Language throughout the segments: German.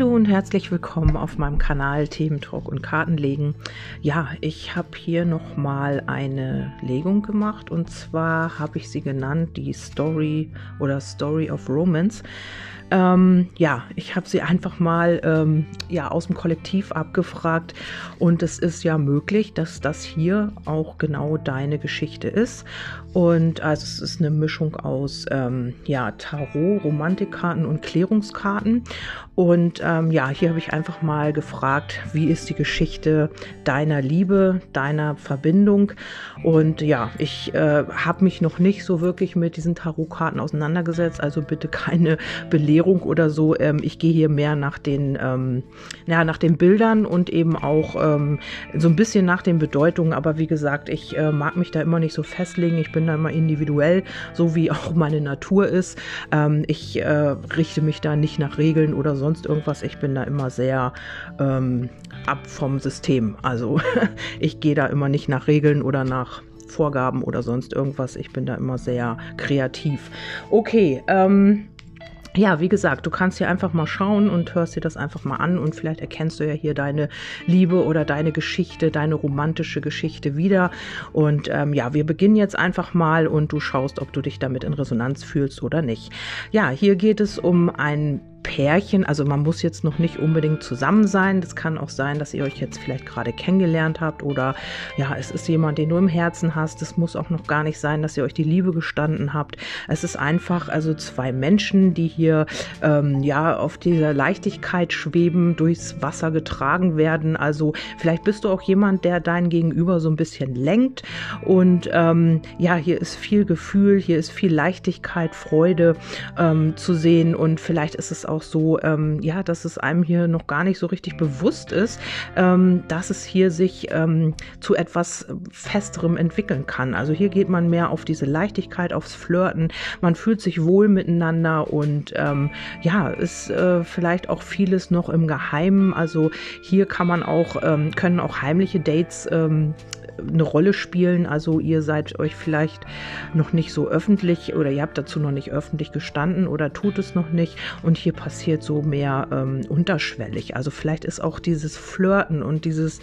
Hallo und herzlich willkommen auf meinem Kanal Thementalk und Kartenlegen. Ja, ich habe hier noch mal eine Legung gemacht und zwar habe ich sie genannt die Story oder Story of Romance. Ähm, ja, ich habe sie einfach mal ähm, ja, aus dem Kollektiv abgefragt und es ist ja möglich, dass das hier auch genau deine Geschichte ist. Und also es ist eine Mischung aus ähm, ja, Tarot, Romantikkarten und Klärungskarten. Und ähm, ja, hier habe ich einfach mal gefragt, wie ist die Geschichte deiner Liebe, deiner Verbindung. Und ja, ich äh, habe mich noch nicht so wirklich mit diesen Tarotkarten auseinandergesetzt, also bitte keine Belehrung Formulierung oder so. Ähm, ich gehe hier mehr nach den, ähm, ja, nach den Bildern und eben auch ähm, so ein bisschen nach den Bedeutungen. Aber wie gesagt, ich äh, mag mich da immer nicht so festlegen. Ich bin da immer individuell, so wie auch meine Natur ist. Ähm, ich äh, richte mich da nicht nach Regeln oder sonst irgendwas. Ich bin da immer sehr ähm, ab vom System. Also ich gehe da immer nicht nach Regeln oder nach Vorgaben oder sonst irgendwas. Ich bin da immer sehr kreativ. Okay, ähm, ja, wie gesagt, du kannst hier einfach mal schauen und hörst dir das einfach mal an und vielleicht erkennst du ja hier deine Liebe oder deine Geschichte, deine romantische Geschichte wieder. Und ähm, ja, wir beginnen jetzt einfach mal und du schaust, ob du dich damit in Resonanz fühlst oder nicht. Ja, hier geht es um ein Pärchen, also man muss jetzt noch nicht unbedingt zusammen sein. Das kann auch sein, dass ihr euch jetzt vielleicht gerade kennengelernt habt oder ja, es ist jemand, den du im Herzen hast. Es muss auch noch gar nicht sein, dass ihr euch die Liebe gestanden habt. Es ist einfach also zwei Menschen, die hier ähm, ja auf dieser Leichtigkeit schweben, durchs Wasser getragen werden. Also vielleicht bist du auch jemand, der dein Gegenüber so ein bisschen lenkt und ähm, ja, hier ist viel Gefühl, hier ist viel Leichtigkeit, Freude ähm, zu sehen und vielleicht ist es auch so, ähm, ja, dass es einem hier noch gar nicht so richtig bewusst ist, ähm, dass es hier sich ähm, zu etwas Festerem entwickeln kann. Also hier geht man mehr auf diese Leichtigkeit, aufs Flirten. Man fühlt sich wohl miteinander und ähm, ja, ist äh, vielleicht auch vieles noch im Geheimen. Also hier kann man auch, ähm, können auch heimliche Dates ähm, eine Rolle spielen. Also ihr seid euch vielleicht noch nicht so öffentlich oder ihr habt dazu noch nicht öffentlich gestanden oder tut es noch nicht. Und hier passiert so mehr ähm, unterschwellig. Also vielleicht ist auch dieses Flirten und dieses,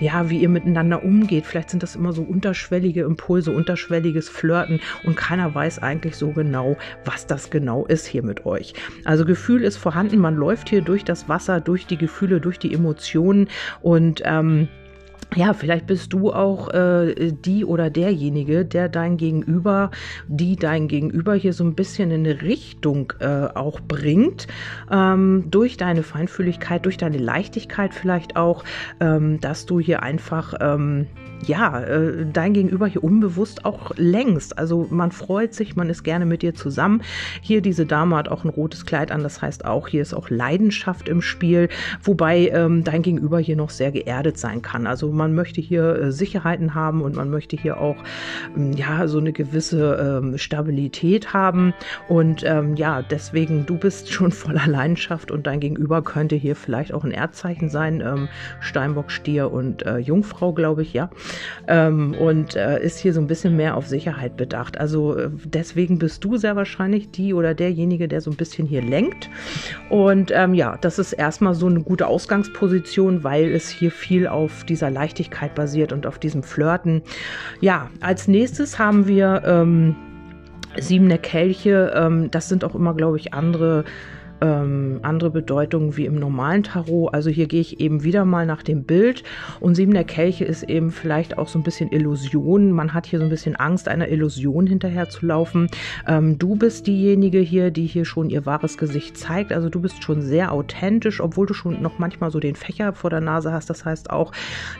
ja, wie ihr miteinander umgeht, vielleicht sind das immer so unterschwellige Impulse, unterschwelliges Flirten und keiner weiß eigentlich so genau, was das genau ist hier mit euch. Also Gefühl ist vorhanden, man läuft hier durch das Wasser, durch die Gefühle, durch die Emotionen und ähm, ja, vielleicht bist du auch äh, die oder derjenige, der dein Gegenüber, die dein Gegenüber hier so ein bisschen in eine Richtung äh, auch bringt, ähm, durch deine Feinfühligkeit, durch deine Leichtigkeit vielleicht auch, ähm, dass du hier einfach ähm, ja, äh, dein Gegenüber hier unbewusst auch längst. Also man freut sich, man ist gerne mit dir zusammen. Hier diese Dame hat auch ein rotes Kleid an, das heißt auch, hier ist auch Leidenschaft im Spiel, wobei ähm, dein Gegenüber hier noch sehr geerdet sein kann. Also man möchte hier äh, Sicherheiten haben und man möchte hier auch ähm, ja so eine gewisse ähm, Stabilität haben. Und ähm, ja, deswegen, du bist schon voller Leidenschaft und dein Gegenüber könnte hier vielleicht auch ein Erdzeichen sein. Steinbock, Stier und äh, Jungfrau, glaube ich, ja und äh, ist hier so ein bisschen mehr auf Sicherheit bedacht. Also deswegen bist du sehr wahrscheinlich die oder derjenige, der so ein bisschen hier lenkt. Und ähm, ja, das ist erstmal so eine gute Ausgangsposition, weil es hier viel auf dieser Leichtigkeit basiert und auf diesem Flirten. Ja, als nächstes haben wir ähm, siebene Kelche. Ähm, das sind auch immer, glaube ich, andere ähm, andere Bedeutungen wie im normalen Tarot. Also hier gehe ich eben wieder mal nach dem Bild und sieben der Kelche ist eben vielleicht auch so ein bisschen Illusion. Man hat hier so ein bisschen Angst, einer Illusion hinterher zu laufen. Ähm, du bist diejenige hier, die hier schon ihr wahres Gesicht zeigt. Also du bist schon sehr authentisch, obwohl du schon noch manchmal so den Fächer vor der Nase hast. Das heißt auch,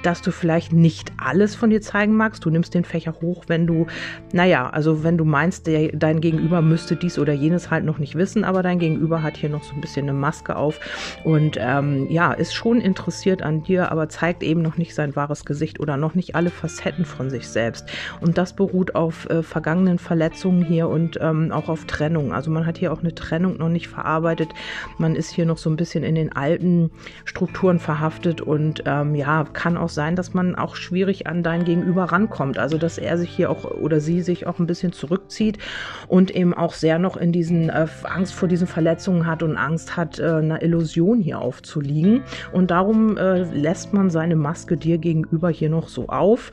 dass du vielleicht nicht alles von dir zeigen magst. Du nimmst den Fächer hoch, wenn du, naja, also wenn du meinst, der, dein Gegenüber müsste dies oder jenes halt noch nicht wissen, aber dein Gegenüber hat hier hier noch so ein bisschen eine Maske auf und ähm, ja, ist schon interessiert an dir, aber zeigt eben noch nicht sein wahres Gesicht oder noch nicht alle Facetten von sich selbst. Und das beruht auf äh, vergangenen Verletzungen hier und ähm, auch auf Trennung. Also man hat hier auch eine Trennung noch nicht verarbeitet. Man ist hier noch so ein bisschen in den alten Strukturen verhaftet und ähm, ja, kann auch sein, dass man auch schwierig an dein Gegenüber rankommt. Also dass er sich hier auch oder sie sich auch ein bisschen zurückzieht und eben auch sehr noch in diesen äh, Angst vor diesen Verletzungen hat hat und Angst hat, äh, einer Illusion hier aufzuliegen. Und darum äh, lässt man seine Maske dir gegenüber hier noch so auf.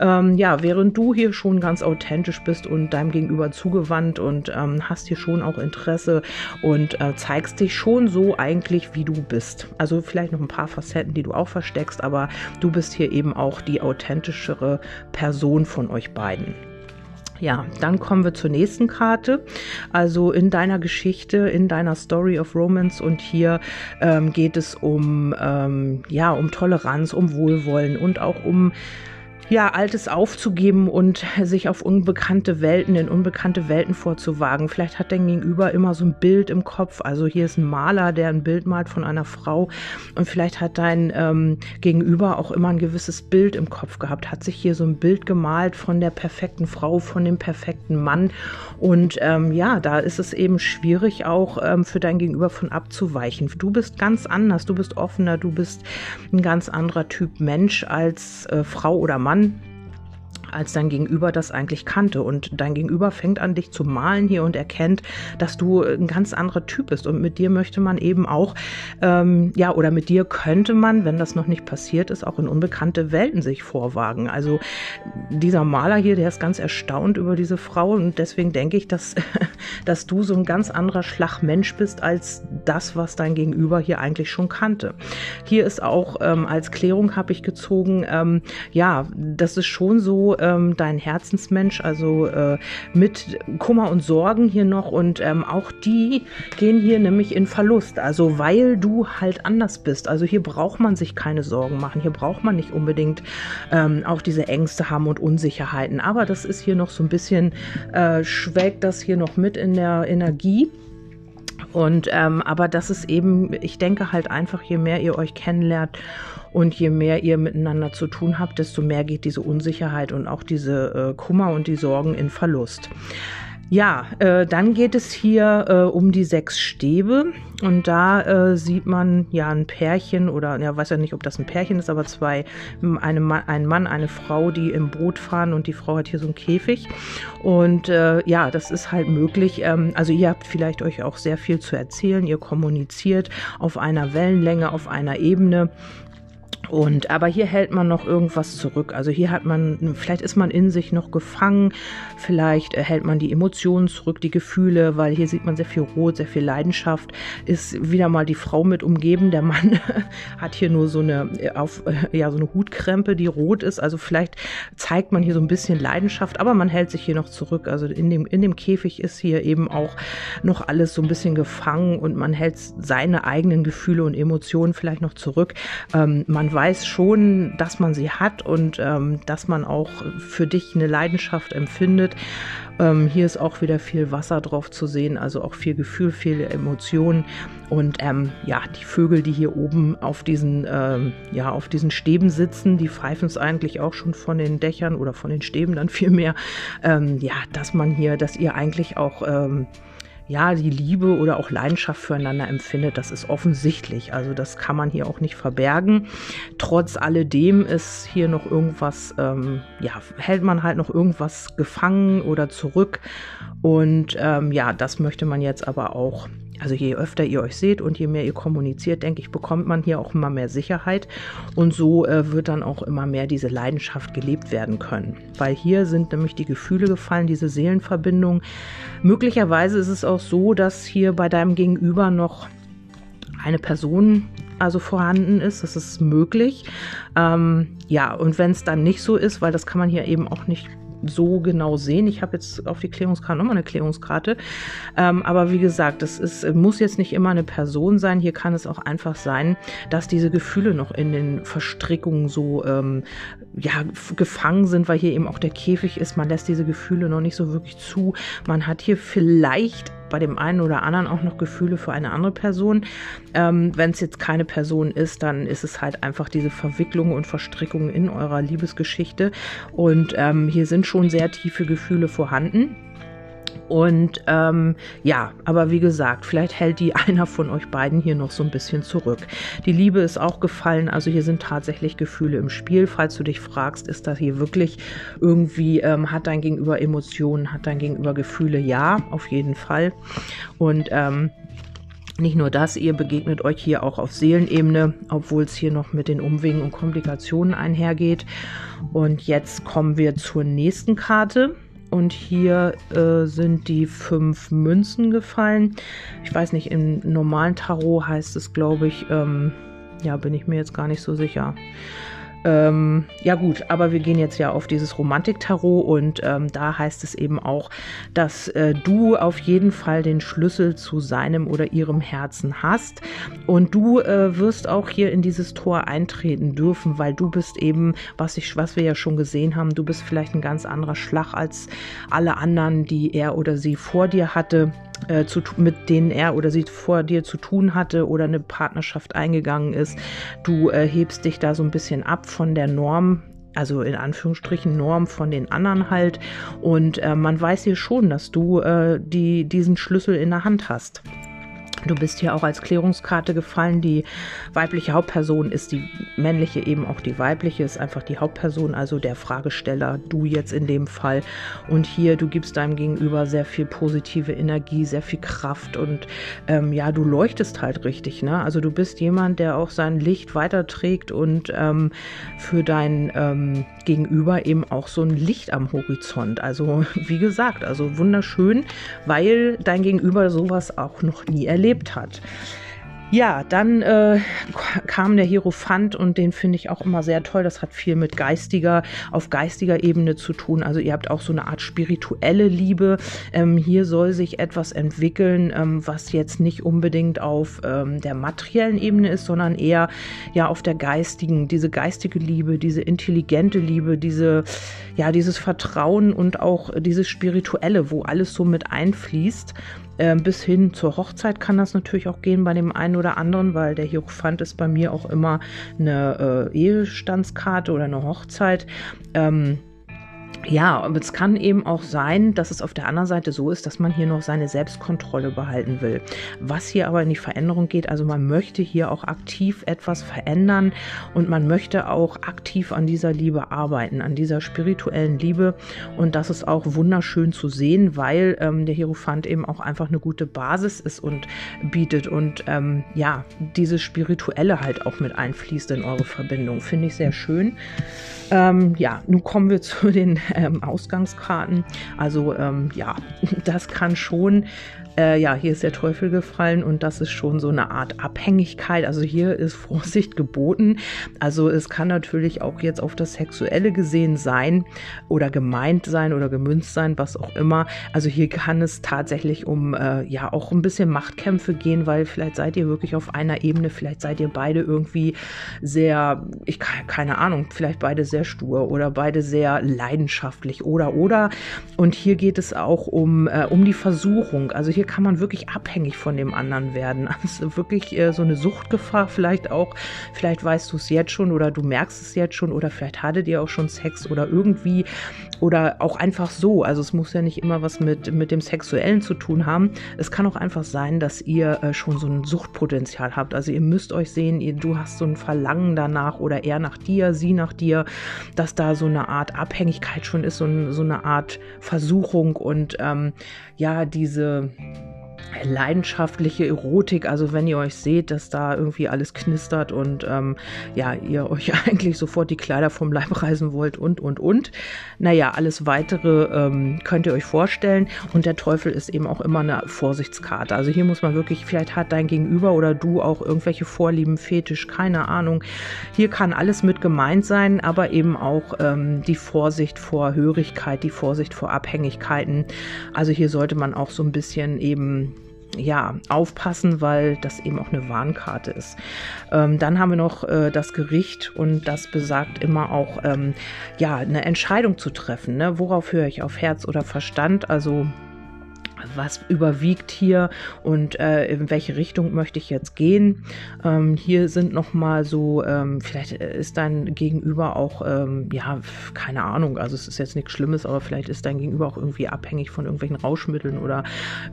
Ähm, ja, während du hier schon ganz authentisch bist und deinem Gegenüber zugewandt und ähm, hast hier schon auch Interesse und äh, zeigst dich schon so eigentlich, wie du bist. Also vielleicht noch ein paar Facetten, die du auch versteckst, aber du bist hier eben auch die authentischere Person von euch beiden. Ja, dann kommen wir zur nächsten Karte. Also in deiner Geschichte, in deiner Story of Romance und hier ähm, geht es um ähm, ja um Toleranz, um Wohlwollen und auch um ja, Altes aufzugeben und sich auf unbekannte Welten, in unbekannte Welten vorzuwagen. Vielleicht hat dein Gegenüber immer so ein Bild im Kopf. Also hier ist ein Maler, der ein Bild malt von einer Frau und vielleicht hat dein ähm, Gegenüber auch immer ein gewisses Bild im Kopf gehabt, hat sich hier so ein Bild gemalt von der perfekten Frau, von dem perfekten Mann. Und ähm, ja, da ist es eben schwierig auch ähm, für dein Gegenüber von abzuweichen. Du bist ganz anders, du bist offener, du bist ein ganz anderer Typ Mensch als äh, Frau oder Mann Mann als dein Gegenüber das eigentlich kannte. Und dein Gegenüber fängt an, dich zu malen hier und erkennt, dass du ein ganz anderer Typ bist. Und mit dir möchte man eben auch, ähm, ja, oder mit dir könnte man, wenn das noch nicht passiert ist, auch in unbekannte Welten sich vorwagen. Also dieser Maler hier, der ist ganz erstaunt über diese Frau. Und deswegen denke ich, dass, dass du so ein ganz anderer Schlagmensch bist als das, was dein Gegenüber hier eigentlich schon kannte. Hier ist auch ähm, als Klärung habe ich gezogen, ähm, ja, das ist schon so, ähm, dein Herzensmensch, also äh, mit Kummer und Sorgen hier noch und ähm, auch die gehen hier nämlich in Verlust, also weil du halt anders bist. Also hier braucht man sich keine Sorgen machen, hier braucht man nicht unbedingt ähm, auch diese Ängste haben und Unsicherheiten, aber das ist hier noch so ein bisschen, äh, schwelgt das hier noch mit in der Energie. Und ähm, aber das ist eben, ich denke halt einfach, je mehr ihr euch kennenlernt und je mehr ihr miteinander zu tun habt, desto mehr geht diese Unsicherheit und auch diese äh, Kummer und die Sorgen in Verlust. Ja, äh, dann geht es hier äh, um die sechs Stäbe. Und da äh, sieht man ja ein Pärchen oder ja, weiß ja nicht, ob das ein Pärchen ist, aber zwei, eine Ma ein Mann, eine Frau, die im Boot fahren und die Frau hat hier so einen Käfig. Und äh, ja, das ist halt möglich. Ähm, also ihr habt vielleicht euch auch sehr viel zu erzählen, ihr kommuniziert auf einer Wellenlänge, auf einer Ebene und aber hier hält man noch irgendwas zurück. Also hier hat man, vielleicht ist man in sich noch gefangen, vielleicht hält man die Emotionen zurück, die Gefühle, weil hier sieht man sehr viel Rot, sehr viel Leidenschaft. Ist wieder mal die Frau mit umgeben. Der Mann hat hier nur so eine auf ja so eine Hutkrempe, die rot ist. Also vielleicht zeigt man hier so ein bisschen Leidenschaft, aber man hält sich hier noch zurück. Also in dem in dem Käfig ist hier eben auch noch alles so ein bisschen gefangen und man hält seine eigenen Gefühle und Emotionen vielleicht noch zurück. Ähm, man weiß schon, dass man sie hat und ähm, dass man auch für dich eine Leidenschaft empfindet. Ähm, hier ist auch wieder viel Wasser drauf zu sehen, also auch viel Gefühl, viele Emotionen. Und ähm, ja, die Vögel, die hier oben auf diesen, ähm, ja, auf diesen Stäben sitzen, die pfeifen es eigentlich auch schon von den Dächern oder von den Stäben dann viel mehr. Ähm, ja, dass man hier, dass ihr eigentlich auch ähm, ja, die Liebe oder auch Leidenschaft füreinander empfindet, das ist offensichtlich. Also das kann man hier auch nicht verbergen. Trotz alledem ist hier noch irgendwas, ähm, ja, hält man halt noch irgendwas gefangen oder zurück. Und ähm, ja, das möchte man jetzt aber auch also je öfter ihr euch seht und je mehr ihr kommuniziert, denke ich, bekommt man hier auch immer mehr Sicherheit und so äh, wird dann auch immer mehr diese Leidenschaft gelebt werden können. Weil hier sind nämlich die Gefühle gefallen, diese Seelenverbindung. Möglicherweise ist es auch so, dass hier bei deinem Gegenüber noch eine Person also vorhanden ist. Das ist möglich. Ähm, ja, und wenn es dann nicht so ist, weil das kann man hier eben auch nicht so genau sehen. Ich habe jetzt auf die Klärungskarte nochmal eine Klärungskarte. Ähm, aber wie gesagt, das ist, muss jetzt nicht immer eine Person sein. Hier kann es auch einfach sein, dass diese Gefühle noch in den Verstrickungen so ähm, ja, gefangen sind, weil hier eben auch der Käfig ist. Man lässt diese Gefühle noch nicht so wirklich zu. Man hat hier vielleicht bei dem einen oder anderen auch noch Gefühle für eine andere Person. Ähm, Wenn es jetzt keine Person ist, dann ist es halt einfach diese Verwicklung und Verstrickung in eurer Liebesgeschichte. Und ähm, hier sind schon sehr tiefe Gefühle vorhanden. Und ähm, ja, aber wie gesagt, vielleicht hält die einer von euch beiden hier noch so ein bisschen zurück. Die Liebe ist auch gefallen, also hier sind tatsächlich Gefühle im Spiel. Falls du dich fragst, ist das hier wirklich irgendwie, ähm, hat dein Gegenüber Emotionen, hat dein Gegenüber Gefühle? Ja, auf jeden Fall. Und ähm, Nicht nur das, ihr begegnet euch hier auch auf Seelenebene, obwohl es hier noch mit den Umwegen und Komplikationen einhergeht. Und jetzt kommen wir zur nächsten Karte. Und hier äh, sind die fünf Münzen gefallen. Ich weiß nicht, im normalen Tarot heißt es, glaube ich, ähm, ja, bin ich mir jetzt gar nicht so sicher. Ähm, ja gut, aber wir gehen jetzt ja auf dieses Romantik-Tarot und ähm, da heißt es eben auch, dass äh, du auf jeden Fall den Schlüssel zu seinem oder ihrem Herzen hast und du äh, wirst auch hier in dieses Tor eintreten dürfen, weil du bist eben, was ich, was wir ja schon gesehen haben, du bist vielleicht ein ganz anderer Schlag als alle anderen, die er oder sie vor dir hatte äh, zu, mit denen er oder sie vor dir zu tun hatte oder eine Partnerschaft eingegangen ist. Du äh, hebst dich da so ein bisschen ab von der Norm, also in Anführungsstrichen Norm von den anderen halt. Und äh, man weiß hier schon, dass du äh, die, diesen Schlüssel in der Hand hast. Du bist hier auch als Klärungskarte gefallen. Die weibliche Hauptperson ist die männliche, eben auch die weibliche, ist einfach die Hauptperson, also der Fragesteller, du jetzt in dem Fall. Und hier, du gibst deinem Gegenüber sehr viel positive Energie, sehr viel Kraft und ähm, ja, du leuchtest halt richtig. Ne? Also du bist jemand, der auch sein Licht weiterträgt und ähm, für dein ähm, Gegenüber eben auch so ein Licht am Horizont. Also wie gesagt, also wunderschön, weil dein Gegenüber sowas auch noch nie erlebt erlebt hat. Ja, dann äh, kam der Hierophant und den finde ich auch immer sehr toll. Das hat viel mit geistiger, auf geistiger Ebene zu tun. Also ihr habt auch so eine Art spirituelle Liebe. Ähm, hier soll sich etwas entwickeln, ähm, was jetzt nicht unbedingt auf ähm, der materiellen Ebene ist, sondern eher ja auf der geistigen, diese geistige Liebe, diese intelligente Liebe, diese, ja, dieses Vertrauen und auch dieses Spirituelle, wo alles so mit einfließt. Ähm, bis hin zur Hochzeit kann das natürlich auch gehen bei dem einen oder anderen, weil der Hierophant ist bei mir auch immer eine äh, Ehestandskarte oder eine Hochzeit. Ähm, ja, aber es kann eben auch sein, dass es auf der anderen Seite so ist, dass man hier noch seine Selbstkontrolle behalten will. Was hier aber in die Veränderung geht, also man möchte hier auch aktiv etwas verändern und man möchte auch aktiv an dieser Liebe arbeiten, an dieser spirituellen Liebe. Und das ist auch wunderschön zu sehen, weil ähm, der Hierophant eben auch einfach eine gute Basis ist und bietet und ähm, ja, dieses Spirituelle halt auch mit einfließt in eure Verbindung. Finde ich sehr schön. Ähm, ja, nun kommen wir zu den ähm, Ausgangskarten. Also ähm, ja, das kann schon äh, ja, hier ist der Teufel gefallen und das ist schon so eine Art Abhängigkeit. Also hier ist Vorsicht geboten. Also es kann natürlich auch jetzt auf das Sexuelle gesehen sein oder gemeint sein oder gemünzt sein, was auch immer. Also hier kann es tatsächlich um äh, ja auch ein bisschen Machtkämpfe gehen, weil vielleicht seid ihr wirklich auf einer Ebene, vielleicht seid ihr beide irgendwie sehr, ich keine Ahnung, vielleicht beide sehr stur oder beide sehr leidenschaftlich oder oder. Und hier geht es auch um, äh, um die Versuchung. Also hier hier kann man wirklich abhängig von dem anderen werden. Also wirklich äh, so eine Suchtgefahr vielleicht auch. Vielleicht weißt du es jetzt schon oder du merkst es jetzt schon oder vielleicht hattet ihr auch schon Sex oder irgendwie oder auch einfach so. Also es muss ja nicht immer was mit, mit dem Sexuellen zu tun haben. Es kann auch einfach sein, dass ihr äh, schon so ein Suchtpotenzial habt. Also ihr müsst euch sehen, ihr, du hast so ein Verlangen danach oder er nach dir, sie nach dir, dass da so eine Art Abhängigkeit schon ist, so, so eine Art Versuchung und ähm, ja, diese leidenschaftliche Erotik, also wenn ihr euch seht, dass da irgendwie alles knistert und ähm, ja, ihr euch eigentlich sofort die Kleider vom Leib reißen wollt und, und, und. Naja, alles weitere ähm, könnt ihr euch vorstellen und der Teufel ist eben auch immer eine Vorsichtskarte. Also hier muss man wirklich, vielleicht hat dein Gegenüber oder du auch irgendwelche Vorlieben, Fetisch, keine Ahnung. Hier kann alles mit gemeint sein, aber eben auch ähm, die Vorsicht vor Hörigkeit, die Vorsicht vor Abhängigkeiten. Also hier sollte man auch so ein bisschen eben ja, aufpassen, weil das eben auch eine Warnkarte ist. Ähm, dann haben wir noch äh, das Gericht und das besagt immer auch, ähm, ja, eine Entscheidung zu treffen. Ne? Worauf höre ich? Auf Herz oder Verstand? Also was überwiegt hier und äh, in welche Richtung möchte ich jetzt gehen. Ähm, hier sind nochmal so, ähm, vielleicht ist dein Gegenüber auch, ähm, ja, keine Ahnung, also es ist jetzt nichts Schlimmes, aber vielleicht ist dein Gegenüber auch irgendwie abhängig von irgendwelchen Rauschmitteln oder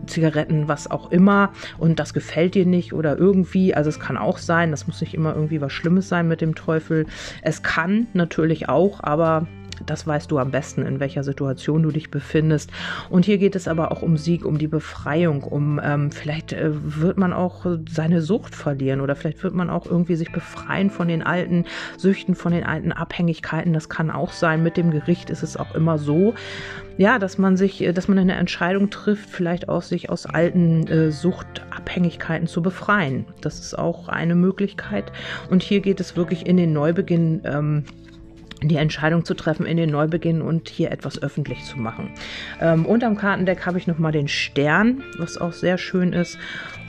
Zigaretten, was auch immer und das gefällt dir nicht oder irgendwie, also es kann auch sein, das muss nicht immer irgendwie was Schlimmes sein mit dem Teufel. Es kann natürlich auch, aber das weißt du am besten, in welcher Situation du dich befindest. Und hier geht es aber auch um Sieg, um die Befreiung, um ähm, vielleicht äh, wird man auch seine Sucht verlieren oder vielleicht wird man auch irgendwie sich befreien von den alten Süchten, von den alten Abhängigkeiten. Das kann auch sein. Mit dem Gericht ist es auch immer so, ja, dass man sich, äh, dass man eine Entscheidung trifft, vielleicht auch sich aus alten äh, Suchtabhängigkeiten zu befreien. Das ist auch eine Möglichkeit. Und hier geht es wirklich in den Neubeginn. Ähm, die Entscheidung zu treffen in den Neubeginn und hier etwas öffentlich zu machen. Ähm, unterm Kartendeck habe ich nochmal den Stern, was auch sehr schön ist.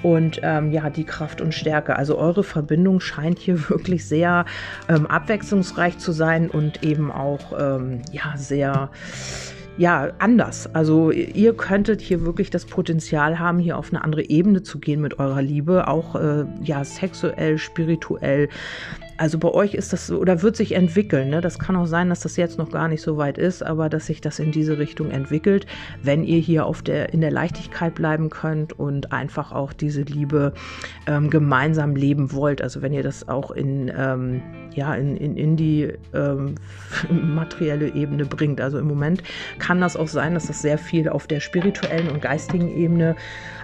Und ähm, ja, die Kraft und Stärke. Also eure Verbindung scheint hier wirklich sehr ähm, abwechslungsreich zu sein und eben auch ähm, ja sehr ja, anders. Also ihr könntet hier wirklich das Potenzial haben, hier auf eine andere Ebene zu gehen mit eurer Liebe, auch äh, ja sexuell, spirituell. Also bei euch ist das oder wird sich entwickeln. Ne? Das kann auch sein, dass das jetzt noch gar nicht so weit ist, aber dass sich das in diese Richtung entwickelt, wenn ihr hier auf der, in der Leichtigkeit bleiben könnt und einfach auch diese Liebe ähm, gemeinsam leben wollt. Also wenn ihr das auch in, ähm, ja, in, in, in die ähm, materielle Ebene bringt. Also im Moment kann das auch sein, dass das sehr viel auf der spirituellen und geistigen Ebene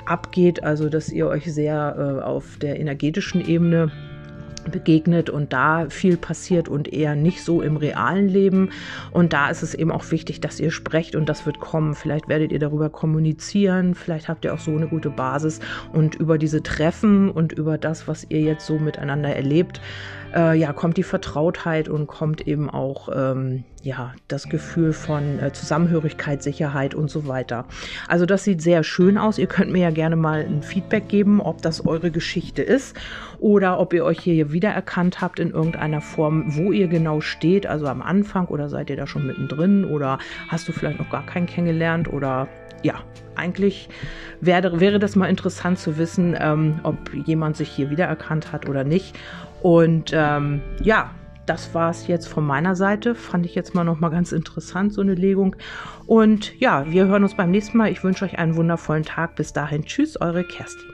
abgeht. Also dass ihr euch sehr äh, auf der energetischen Ebene begegnet und da viel passiert und eher nicht so im realen Leben. Und da ist es eben auch wichtig, dass ihr sprecht und das wird kommen. Vielleicht werdet ihr darüber kommunizieren, vielleicht habt ihr auch so eine gute Basis und über diese Treffen und über das, was ihr jetzt so miteinander erlebt, äh, ja, kommt die Vertrautheit und kommt eben auch ähm, ja, das Gefühl von äh, Zusammenhörigkeit, Sicherheit und so weiter. Also das sieht sehr schön aus. Ihr könnt mir ja gerne mal ein Feedback geben, ob das eure Geschichte ist oder ob ihr euch hier wiedererkannt habt in irgendeiner Form, wo ihr genau steht, also am Anfang oder seid ihr da schon mittendrin oder hast du vielleicht noch gar keinen kennengelernt oder ja, eigentlich wäre, wäre das mal interessant zu wissen, ähm, ob jemand sich hier wiedererkannt hat oder nicht. Und ähm, ja, das war es jetzt von meiner Seite. Fand ich jetzt mal noch mal ganz interessant, so eine Legung. Und ja, wir hören uns beim nächsten Mal. Ich wünsche euch einen wundervollen Tag. Bis dahin, tschüss, eure Kerstin.